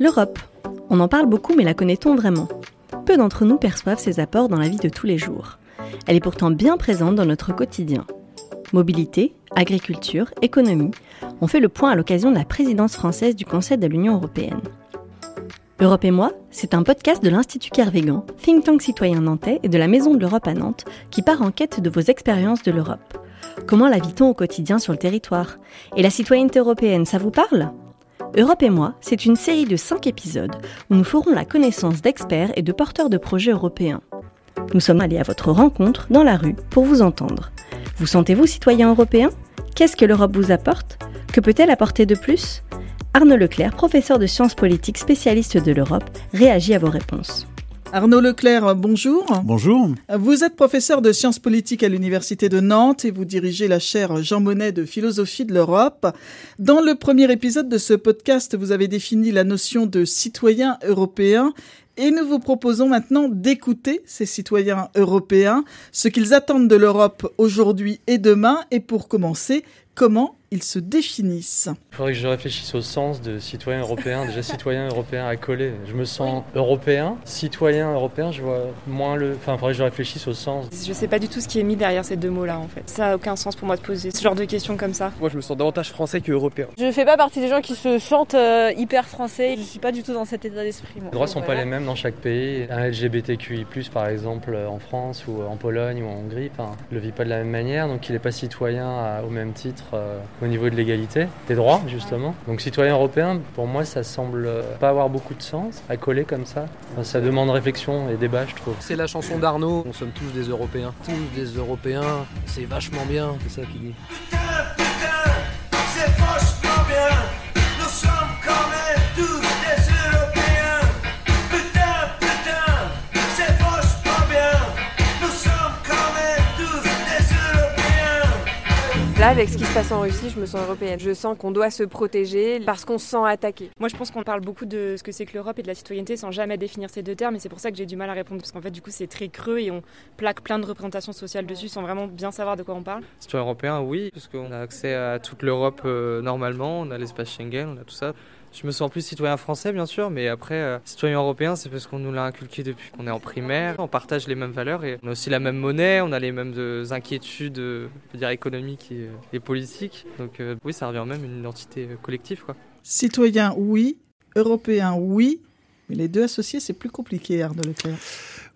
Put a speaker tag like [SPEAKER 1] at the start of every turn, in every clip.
[SPEAKER 1] L'Europe. On en parle beaucoup, mais la connaît-on vraiment? Peu d'entre nous perçoivent ses apports dans la vie de tous les jours. Elle est pourtant bien présente dans notre quotidien. Mobilité, agriculture, économie, on fait le point à l'occasion de la présidence française du Conseil de l'Union européenne. Europe et moi, c'est un podcast de l'Institut Kervégan, think tank citoyen nantais et de la Maison de l'Europe à Nantes, qui part en quête de vos expériences de l'Europe. Comment la vit-on au quotidien sur le territoire? Et la citoyenneté européenne, ça vous parle? Europe et moi, c'est une série de 5 épisodes où nous ferons la connaissance d'experts et de porteurs de projets européens. Nous sommes allés à votre rencontre dans la rue pour vous entendre. Vous sentez-vous citoyen européen? Qu'est-ce que l'Europe vous apporte? Que peut-elle apporter de plus? Arnaud Leclerc, professeur de sciences politiques spécialiste de l'Europe, réagit à vos réponses.
[SPEAKER 2] Arnaud Leclerc, bonjour.
[SPEAKER 3] Bonjour.
[SPEAKER 2] Vous êtes professeur de sciences politiques à l'Université de Nantes et vous dirigez la chaire Jean Monnet de philosophie de l'Europe. Dans le premier épisode de ce podcast, vous avez défini la notion de citoyen européen et nous vous proposons maintenant d'écouter ces citoyens européens, ce qu'ils attendent de l'Europe aujourd'hui et demain. Et pour commencer, comment ils se définissent.
[SPEAKER 4] Il faudrait que je réfléchisse au sens de citoyen européen. Déjà, citoyen européen à coller. Je me sens européen. Citoyen européen, je vois moins le. Enfin, il faudrait que je réfléchisse au sens.
[SPEAKER 5] Je sais pas du tout ce qui est mis derrière ces deux mots-là, en fait. Ça a aucun sens pour moi de poser ce genre de questions comme ça.
[SPEAKER 6] Moi, je me sens davantage français que européen.
[SPEAKER 7] Je fais pas partie des gens qui se sentent euh, hyper français. Je suis pas du tout dans cet état d'esprit.
[SPEAKER 4] Les droits sont pas les mêmes dans chaque pays. Un LGBTQI+, par exemple, en France ou en Pologne ou en Hongrie, enfin, le vit pas de la même manière, donc il n'est pas citoyen au même titre euh, au niveau de l'égalité, des droits justement. Donc citoyen européen, pour moi, ça semble pas avoir beaucoup de sens à coller comme ça. ça demande réflexion et débat, je trouve.
[SPEAKER 6] C'est la chanson d'Arnaud, on sommes tous des Européens. Tous des Européens, c'est vachement bien, c'est ça qu'il dit. c'est vachement bien,
[SPEAKER 7] Là, avec ce qui se passe en Russie, je me sens européenne. Je sens qu'on doit se protéger parce qu'on se sent attaqué.
[SPEAKER 5] Moi, je pense qu'on parle beaucoup de ce que c'est que l'Europe et de la citoyenneté sans jamais définir ces deux termes. Et c'est pour ça que j'ai du mal à répondre parce qu'en fait, du coup, c'est très creux et on plaque plein de représentations sociales dessus sans vraiment bien savoir de quoi on parle.
[SPEAKER 8] Citoyen européen, oui, parce qu'on a accès à toute l'Europe euh, normalement. On a l'espace Schengen, on a tout ça. Je me sens plus citoyen français, bien sûr, mais après, euh, citoyen européen, c'est parce qu'on nous l'a inculqué depuis qu'on est en primaire. On partage les mêmes valeurs et on a aussi la même monnaie, on a les mêmes euh, inquiétudes, euh, dire économiques et, politiques. Donc oui, ça revient même une identité collective, quoi.
[SPEAKER 2] Citoyen, oui. Européen, oui. Mais les deux associés, c'est plus compliqué, Arnaud Leclerc.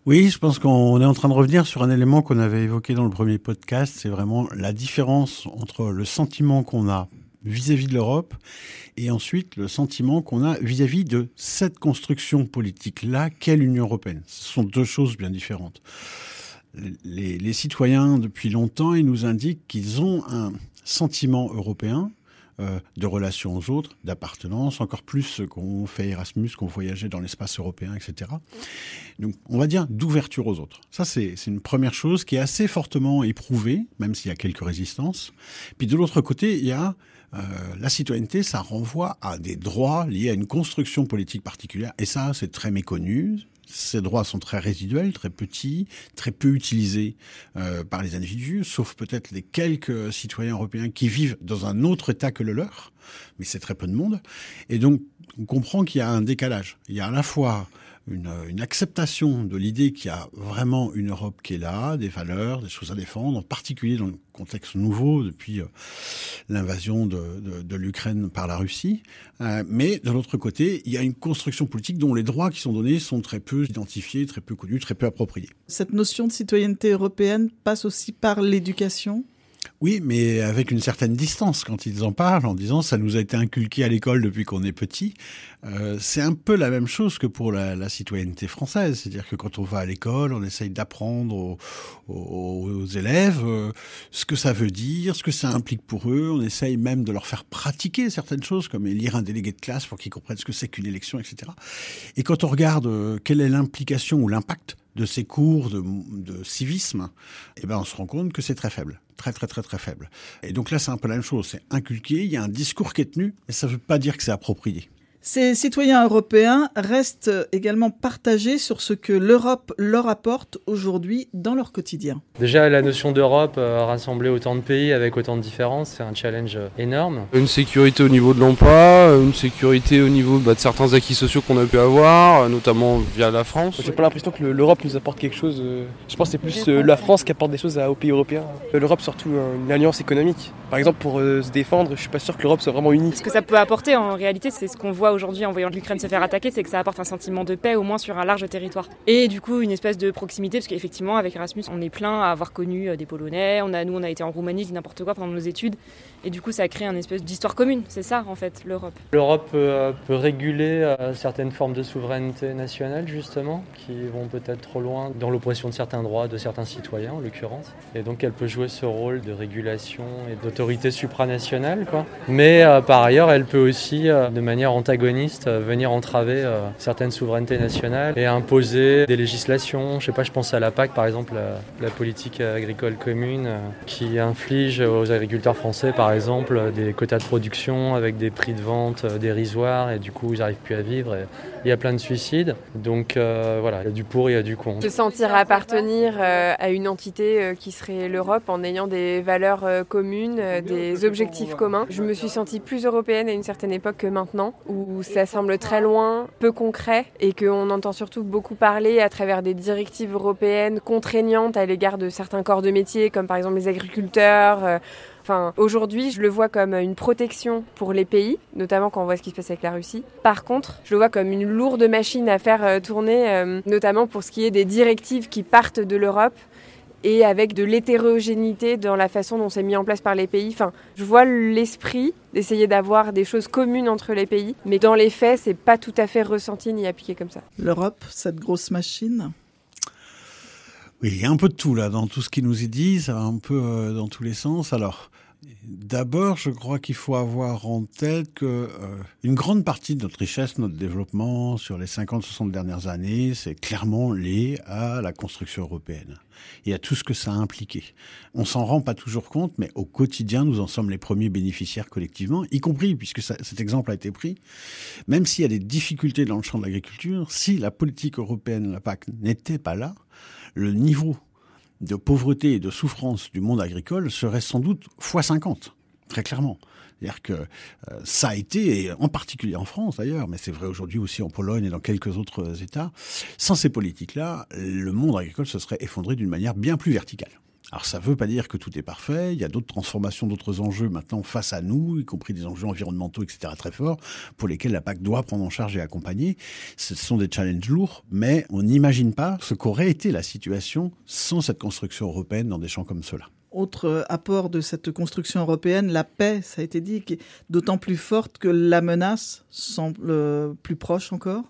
[SPEAKER 3] Oui, je pense qu'on est en train de revenir sur un élément qu'on avait évoqué dans le premier podcast. C'est vraiment la différence entre le sentiment qu'on a vis-à-vis de l'Europe et ensuite le sentiment qu'on a vis-à-vis de cette construction politique-là qu'est l'Union européenne. Ce sont deux choses bien différentes. Les, citoyens, depuis longtemps, ils nous indiquent qu'ils ont un sentiment européen, euh, de relation aux autres, d'appartenance, encore plus qu'on fait Erasmus, qu'on voyageait dans l'espace européen, etc. Donc, on va dire d'ouverture aux autres. Ça, c'est une première chose qui est assez fortement éprouvée, même s'il y a quelques résistances. Puis de l'autre côté, il y a euh, la citoyenneté, ça renvoie à des droits liés à une construction politique particulière. Et ça, c'est très méconnu. Ces droits sont très résiduels, très petits, très peu utilisés euh, par les individus, sauf peut-être les quelques citoyens européens qui vivent dans un autre État que le leur, mais c'est très peu de monde. Et donc, on comprend qu'il y a un décalage. Il y a à la fois une, acceptation de l'idée qu'il y a vraiment une Europe qui est là, des valeurs, des choses à défendre, en particulier dans le contexte nouveau depuis euh, l'invasion de l'Ukraine par la Russie. Euh, mais de l'autre côté, il y a une construction politique dont les droits qui sont donnés sont très peu identifiés, très peu connus, très peu appropriés.
[SPEAKER 2] Cette notion de citoyenneté européenne passe aussi par l'éducation?
[SPEAKER 3] Oui, mais avec une certaine distance quand ils en parlent, en disant ça nous a été inculqué à l'école depuis qu'on est petit. Euh, c'est un peu la même chose que pour la, la citoyenneté française, c'est-à-dire que quand on va à l'école, on essaye d'apprendre aux, aux, élèves euh, ce que ça veut dire, ce que ça implique pour eux. On essaye même de leur faire pratiquer certaines choses, comme lire un délégué de classe pour qu'ils comprennent ce que c'est qu'une élection, etc. Et quand on regarde euh, quelle est l'implication ou l'impact de ces cours de, de civisme, eh ben on se rend compte que c'est très faible, très très très très faible. Et donc là, c'est un peu la même chose. C'est inculqué, il y a un discours qui est tenu, et ça ne veut pas dire que c'est approprié.
[SPEAKER 2] Ces citoyens européens restent également partagés sur ce que l'Europe leur apporte aujourd'hui dans leur quotidien.
[SPEAKER 4] Déjà, la notion d'Europe, euh, rassembler autant de pays avec autant de différences, c'est un challenge euh, énorme.
[SPEAKER 9] Une sécurité au niveau de l'emploi, une sécurité au niveau bah, de certains acquis sociaux qu'on a pu avoir, euh, notamment via la France.
[SPEAKER 10] J'ai pas l'impression que l'Europe nous apporte quelque chose. Je pense que c'est plus la France qui apporte des choses aux pays européens. L'Europe, surtout une alliance économique. Par exemple, pour se défendre, je suis pas sûr que l'Europe soit vraiment unie.
[SPEAKER 5] Ce que ça peut apporter en réalité, c'est ce qu'on voit aujourd'hui en voyant l'Ukraine se faire attaquer, c'est que ça apporte un sentiment de paix au moins sur un large territoire. Et du coup, une espèce de proximité, parce qu'effectivement, avec Erasmus, on est plein à avoir connu euh, des Polonais. On a, nous, on a été en Roumanie, n'importe quoi pendant nos études. Et du coup, ça crée un espèce d'histoire commune. C'est ça, en fait, l'Europe.
[SPEAKER 4] L'Europe peut, réguler euh, certaines formes de souveraineté nationale, justement, qui vont peut-être trop loin dans l'oppression de certains droits de certains citoyens, en l'occurrence. Et donc, elle peut jouer ce rôle de régulation et d'autorité supranationale, quoi. Mais euh, par ailleurs, elle peut aussi, de manière antagoniste, venir entraver certaines souverainetés nationales et imposer des législations. Je sais pas, je pense à la PAC, par exemple, la politique agricole commune, qui inflige aux agriculteurs français, par exemple, des quotas de production avec des prix de vente euh, dérisoires et du coup, ils n'arrivent plus à vivre. Et il y a plein de suicides. Donc euh, voilà, il y a du pour, il y a du contre.
[SPEAKER 7] Se sentir appartenir euh, à une entité qui serait l'Europe en ayant des valeurs communes, des objectifs communs. Je me suis sentie plus européenne à une certaine époque que maintenant, où ça semble très loin, peu concret, et qu'on entend surtout beaucoup parler à travers des directives européennes contraignantes à l'égard de certains corps de métier, comme par exemple les agriculteurs Enfin, aujourd'hui, je le vois comme une protection pour les pays, notamment quand on voit ce qui se passe avec la Russie. Par contre, je le vois comme une lourde machine à faire euh, tourner, euh, notamment pour ce qui est des directives qui partent de l'Europe et avec de l'hétérogénéité dans la façon dont c'est mis en place par les pays. Enfin, je vois l'esprit d'essayer d'avoir des choses communes entre les pays, mais dans les faits, c'est pas tout à fait ressenti ni appliqué comme ça.
[SPEAKER 2] L'Europe, cette grosse machine?
[SPEAKER 3] Oui, il y a un peu de tout là, dans tout ce qui nous est dit, ça va un peu euh, dans tous les sens. Alors, D'abord, je crois qu'il faut avoir en tête que euh, une grande partie de notre richesse, notre développement sur les 50-60 dernières années, c'est clairement lié à la construction européenne et à tout ce que ça a impliqué. On s'en rend pas toujours compte, mais au quotidien, nous en sommes les premiers bénéficiaires collectivement, y compris, puisque cet exemple a été pris, même s'il y a des difficultés dans le champ de l'agriculture, si la politique européenne, la PAC, n'était pas là, le niveau de pauvreté et de souffrance du monde agricole serait sans doute fois 50, très clairement. C'est-à-dire que euh, ça a été, et en particulier en France d'ailleurs, mais c'est vrai aujourd'hui aussi en Pologne et dans quelques autres États, sans ces politiques-là, le monde agricole se serait effondré d'une manière bien plus verticale. Alors ça ne veut pas dire que tout est parfait, il y a d'autres transformations, d'autres enjeux maintenant face à nous, y compris des enjeux environnementaux, etc. très forts, pour lesquels la PAC doit prendre en charge et accompagner. Ce sont des challenges lourds, mais on n'imagine pas ce qu'aurait été la situation sans cette construction européenne dans des champs comme cela.
[SPEAKER 2] Autre apport de cette construction européenne, la paix, ça a été dit, qui est d'autant plus forte que la menace semble plus proche encore?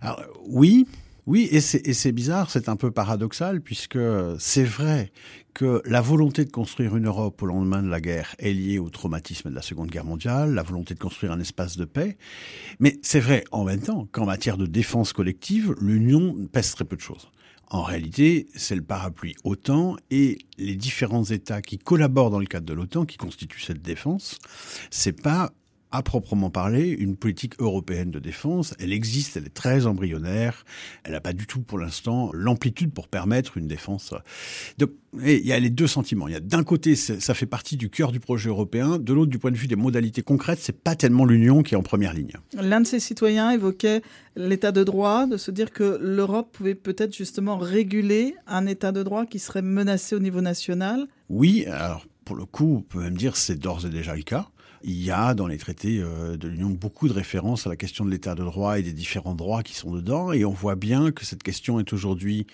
[SPEAKER 3] Alors, Oui, oui, et c'est bizarre, c'est un peu paradoxal, puisque c'est vrai que la volonté de construire une Europe au lendemain de la guerre est liée au traumatisme de la Seconde Guerre mondiale, la volonté de construire un espace de paix, mais c'est vrai en même temps qu'en matière de défense collective, l'Union pèse très peu de choses. En réalité, c'est le parapluie OTAN et les différents États qui collaborent dans le cadre de l'OTAN, qui constituent cette défense, c'est pas à proprement parler, une politique européenne de défense. Elle existe, elle est très embryonnaire. Elle n'a pas du tout, pour l'instant, l'amplitude pour permettre une défense. Donc, il y a les deux sentiments. Il y a d'un côté, ça fait partie du cœur du projet européen. De l'autre, du point de vue des modalités concrètes, c'est pas tellement l'Union qui est en première ligne.
[SPEAKER 2] L'un de ses citoyens évoquait l'état de droit, de se dire que l'Europe pouvait peut-être justement réguler un état de droit qui serait menacé au niveau national.
[SPEAKER 3] Oui, alors pour le coup, on peut même dire que c'est d'ores et déjà le cas. Il y a dans les traités euh, de l'Union beaucoup de références à la question de l'état de droit et des différents droits qui sont dedans. Et on voit bien que cette question est aujourd'hui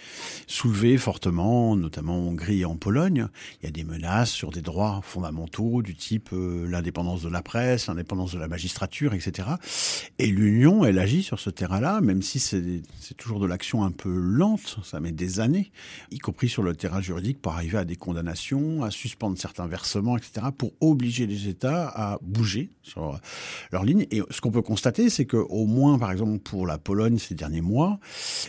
[SPEAKER 3] soulevée fortement, notamment en Hongrie et en Pologne. Il y a des menaces sur des droits fondamentaux du type euh, l'indépendance de la presse, l'indépendance de la magistrature, etc. Et l'Union, elle agit sur ce terrain-là, même si c'est toujours de l'action un peu lente, ça met des années, y compris sur le terrain juridique, pour arriver à des condamnations, à suspendre certains versements, etc., pour obliger les États à bouger sur leur ligne. Et ce qu'on peut constater, c'est que au moins, par exemple, pour la Pologne ces derniers mois,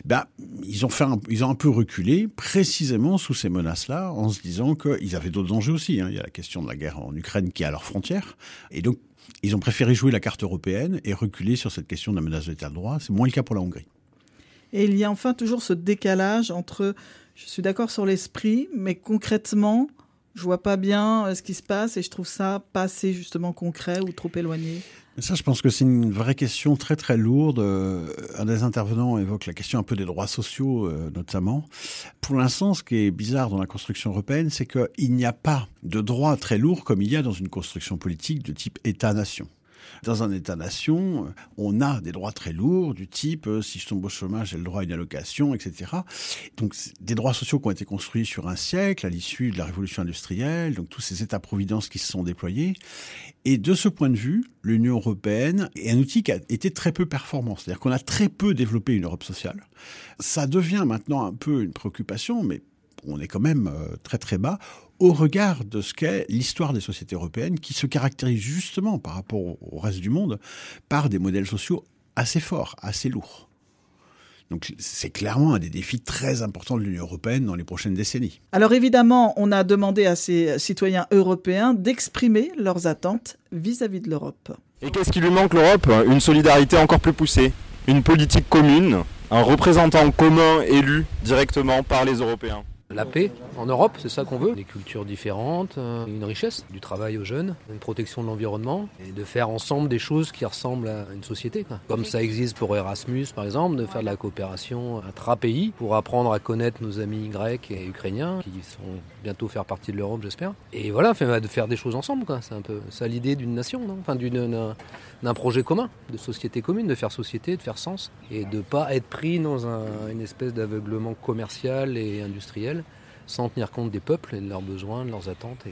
[SPEAKER 3] bah, ils ont fait, un, ils ont un peu reculé précisément sous ces menaces-là, en se disant qu'ils avaient d'autres enjeux aussi. Hein. Il y a la question de la guerre en Ukraine qui est à leurs frontières, et donc Ils ont préféré jouer la carte européenne et reculer sur cette question de la menace de l'état de droit. C'est moins le cas pour la Hongrie.
[SPEAKER 2] Et il y a enfin toujours ce décalage entre, je suis d'accord sur l'esprit, mais concrètement, je vois pas bien euh, ce qui se passe et je trouve ça pas assez justement concret ou trop éloigné.
[SPEAKER 3] Ça, je pense que c'est une vraie question très très lourde. Euh, un des intervenants évoque la question un peu des droits sociaux, euh, notamment. Pour l'instant, ce qui est bizarre dans la construction européenne, c'est qu'il n'y a pas de droits très lourds comme il y a dans une construction politique de type État-nation. Dans un État-nation, euh, on a des droits très lourds du type euh, si je tombe au chômage, j'ai le droit à une allocation, etc. Donc des droits sociaux qui ont été construits sur un siècle à l'issue de la révolution industrielle, donc tous ces États-providence qui se sont déployés. Et de ce point de vue, l'Union européenne est un outil qui a été très peu performant. C'est-à-dire qu'on a très peu développé une Europe sociale. Ça devient maintenant un peu une préoccupation, mais on est quand même euh, très très bas au regard de ce qu'est l'histoire des sociétés européennes qui se caractérise justement par rapport au reste du monde par des modèles sociaux assez forts, assez lourds. Donc c'est clairement un des défis très importants de l'Union européenne dans les prochaines décennies.
[SPEAKER 2] Alors évidemment, on a demandé à ces citoyens européens d'exprimer leurs attentes vis-à-vis de l'Europe.
[SPEAKER 11] Et qu'est-ce qui lui manque l'Europe? Une solidarité encore plus poussée, une politique commune, un représentant commun élu directement par les Européens
[SPEAKER 6] la paix en Europe, c'est ça qu'on veut. Des cultures différentes, euh, une richesse, du travail aux jeunes, une protection de l'environnement et de faire ensemble des choses qui ressemblent à une société. Comme ça existe pour Erasmus par exemple, de faire de la coopération intra-pays pour apprendre à connaître nos amis grecs et ukrainiens qui vont bientôt faire partie de l'Europe, j'espère. Et voilà, de faire des choses ensemble. C'est un peu ça l'idée d'une nation, enfin d'un projet commun, de société commune, de faire société, de faire sens et de pas être pris dans une espèce d'aveuglement commercial et industriel sans tenir compte des peuples et de leurs besoins, de leurs attentes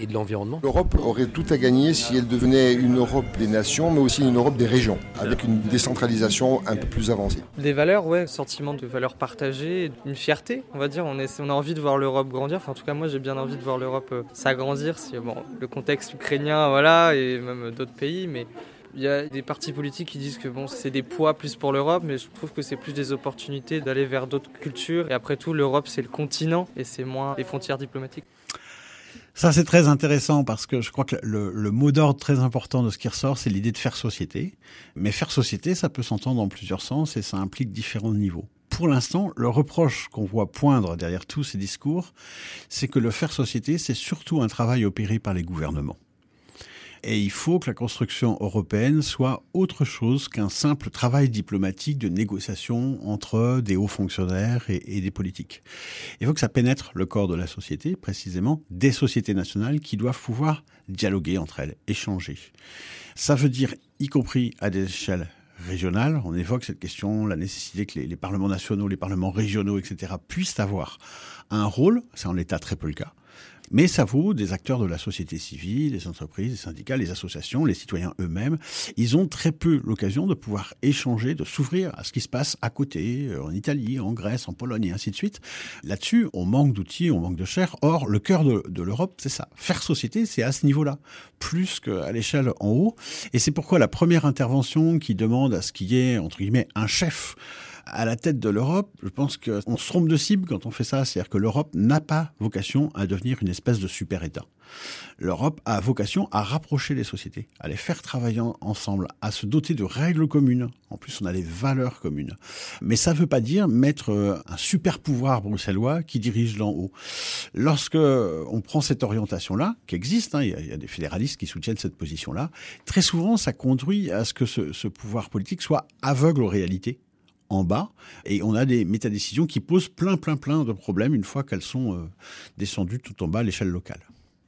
[SPEAKER 6] et, de l'environnement.
[SPEAKER 12] L'Europe aurait tout à gagner si elle devenait une Europe des nations, mais aussi une Europe des régions, avec une décentralisation un peu plus avancée.
[SPEAKER 8] Des valeurs, ouais, sentiment de valeurs partagées, une fierté, on va dire. On, est, on a envie de voir l'Europe grandir. Enfin, en tout cas, moi, j'ai bien envie de voir l'Europe euh, s'agrandir. Si, bon, le contexte ukrainien, voilà, et même d'autres pays, mais il y a des partis politiques qui disent que bon, c'est des poids plus pour l'Europe, mais je trouve que c'est plus des opportunités d'aller vers d'autres cultures. Et après tout, l'Europe, c'est le continent et c'est moins les frontières diplomatiques.
[SPEAKER 3] Ça, c'est très intéressant parce que je crois que le, le mot d'ordre très important de ce qui ressort, c'est l'idée de faire société. Mais faire société, ça peut s'entendre en plusieurs sens et ça implique différents niveaux. Pour l'instant, le reproche qu'on voit poindre derrière tous ces discours, c'est que le faire société, c'est surtout un travail opéré par les gouvernements. Et il faut que la construction européenne soit autre chose qu'un simple travail diplomatique de négociation entre des hauts fonctionnaires et, des politiques. Il faut que ça pénètre le corps de la société, précisément des sociétés nationales qui doivent pouvoir dialoguer entre elles, échanger. Ça veut dire, y compris à des échelles régionales, on évoque cette question, la nécessité que les, les parlements nationaux, les parlements régionaux, etc., puissent avoir un rôle, c'est en l'état très peu le cas, mais ça vaut des acteurs de la société civile, les entreprises, les syndicats, les associations, les citoyens eux-mêmes. Ils ont très peu l'occasion de pouvoir échanger, de s'ouvrir à ce qui se passe à côté, euh, en Italie, en Grèce, en Pologne et ainsi de suite. Là-dessus, on manque d'outils, on manque de chair. Or, le cœur de, de l'Europe, c'est ça. Faire société, c'est à ce niveau-là, plus qu'à l'échelle en haut. Et c'est pourquoi la première intervention qui demande à ce qu'il y ait, entre guillemets, un chef à la tête de l'Europe, je pense qu'on se trompe de cible quand on fait ça. C'est-à-dire que l'Europe n'a pas vocation à devenir une espèce de super-État. L'Europe a vocation à rapprocher les sociétés, à les faire travailler ensemble, à se doter de règles communes. En plus, on a des valeurs communes. Mais ça ne veut pas dire mettre euh, un super pouvoir bruxellois qui dirige d'en haut. Lorsque on prend cette orientation-là, qui existe, hein, il, y a, des fédéralistes qui soutiennent cette position-là, très souvent, ça conduit à ce que ce pouvoir politique soit aveugle aux réalités en bas et on a des métadécisions qui posent plein, plein, plein de problèmes une fois qu'elles sont euh, descendues tout en bas à l'échelle locale.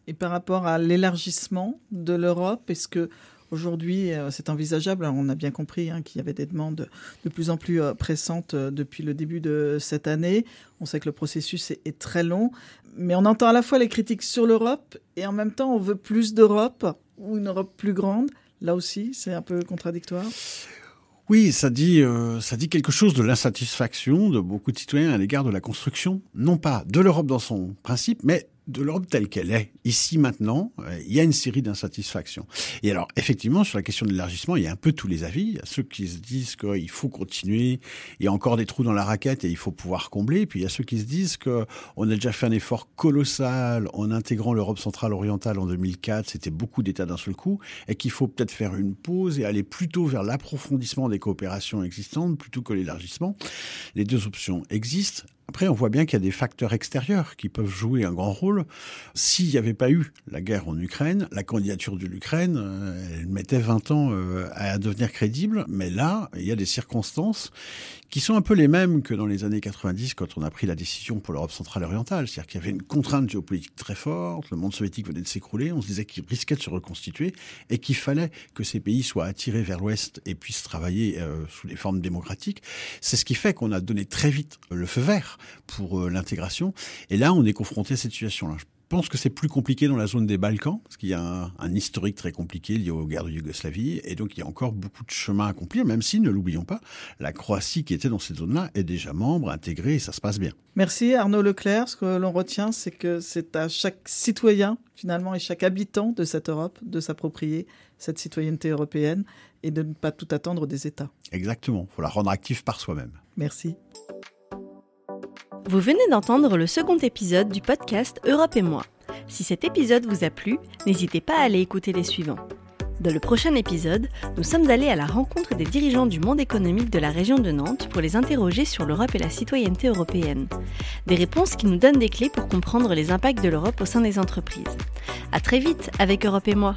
[SPEAKER 2] Et par rapport à l'élargissement de l'Europe, est-ce que aujourd'hui euh, c'est envisageable? On a bien compris hein, qu'il y avait des demandes de plus en plus euh, pressantes depuis le début de cette année. On sait que le processus est, est très long, mais on entend à la fois les critiques sur l'Europe et en même temps on veut plus d'Europe ou une Europe plus grande. Là aussi, c'est un peu contradictoire.
[SPEAKER 3] Oui, ça dit, euh, ça dit quelque chose de l'insatisfaction de beaucoup de citoyens à l'égard de la construction, non pas de l'Europe dans son principe, mais de l'Europe telle qu'elle est, ici maintenant, euh, il y a une série d'insatisfactions. Et alors, effectivement, sur la question de l'élargissement, il y a un peu tous les avis. Il y a ceux qui se disent qu'il faut continuer, il y a encore des trous dans la raquette et il faut pouvoir combler. Puis il y a ceux qui se disent qu'on a déjà fait un effort colossal en intégrant l'Europe centrale orientale en 2004, c'était beaucoup d'États d'un seul coup, et qu'il faut peut-être faire une pause et aller plutôt vers l'approfondissement des coopérations existantes plutôt que l'élargissement. Les deux options existent. Après, on voit bien qu'il y a des facteurs extérieurs qui peuvent jouer un grand rôle. S'il n'y avait pas eu la guerre en Ukraine, la candidature de l'Ukraine, euh, elle mettait 20 ans euh, à devenir crédible. Mais là, il y a des circonstances qui sont un peu les mêmes que dans les années 90 quand on a pris la décision pour l'Europe centrale orientale. C'est-à-dire qu'il y avait une contrainte géopolitique très forte, le monde soviétique venait de s'écrouler, on se disait qu'il risquait de se reconstituer et qu'il fallait que ces pays soient attirés vers l'Ouest et puissent travailler euh, sous des formes démocratiques. C'est ce qui fait qu'on a donné très vite le feu vert pour euh, l'intégration. Et là, on est confronté à cette situation-là. Je pense que c'est plus compliqué dans la zone des Balkans, parce qu'il y a un, un, historique très compliqué lié aux guerres de Yougoslavie, et donc il y a encore beaucoup de chemin à accomplir, même si, ne l'oublions pas, la Croatie qui était dans cette zone-là est déjà membre, intégrée, et ça se passe bien.
[SPEAKER 2] Merci Arnaud Leclerc. Ce que l'on retient, c'est que c'est à chaque citoyen, finalement, et chaque habitant de cette Europe de s'approprier cette citoyenneté européenne et de ne pas tout attendre des États.
[SPEAKER 3] Exactement, il faut la rendre active par soi-même.
[SPEAKER 2] Merci.
[SPEAKER 1] Vous venez d'entendre le second épisode du podcast Europe et moi. Si cet épisode vous a plu, n'hésitez pas à aller écouter les suivants. Dans le prochain épisode, nous sommes allés à la rencontre des dirigeants du monde économique de la région de Nantes pour les interroger sur l'Europe et la citoyenneté européenne. Des réponses qui nous donnent des clés pour comprendre les impacts de l'Europe au sein des entreprises. À très vite avec Europe et moi.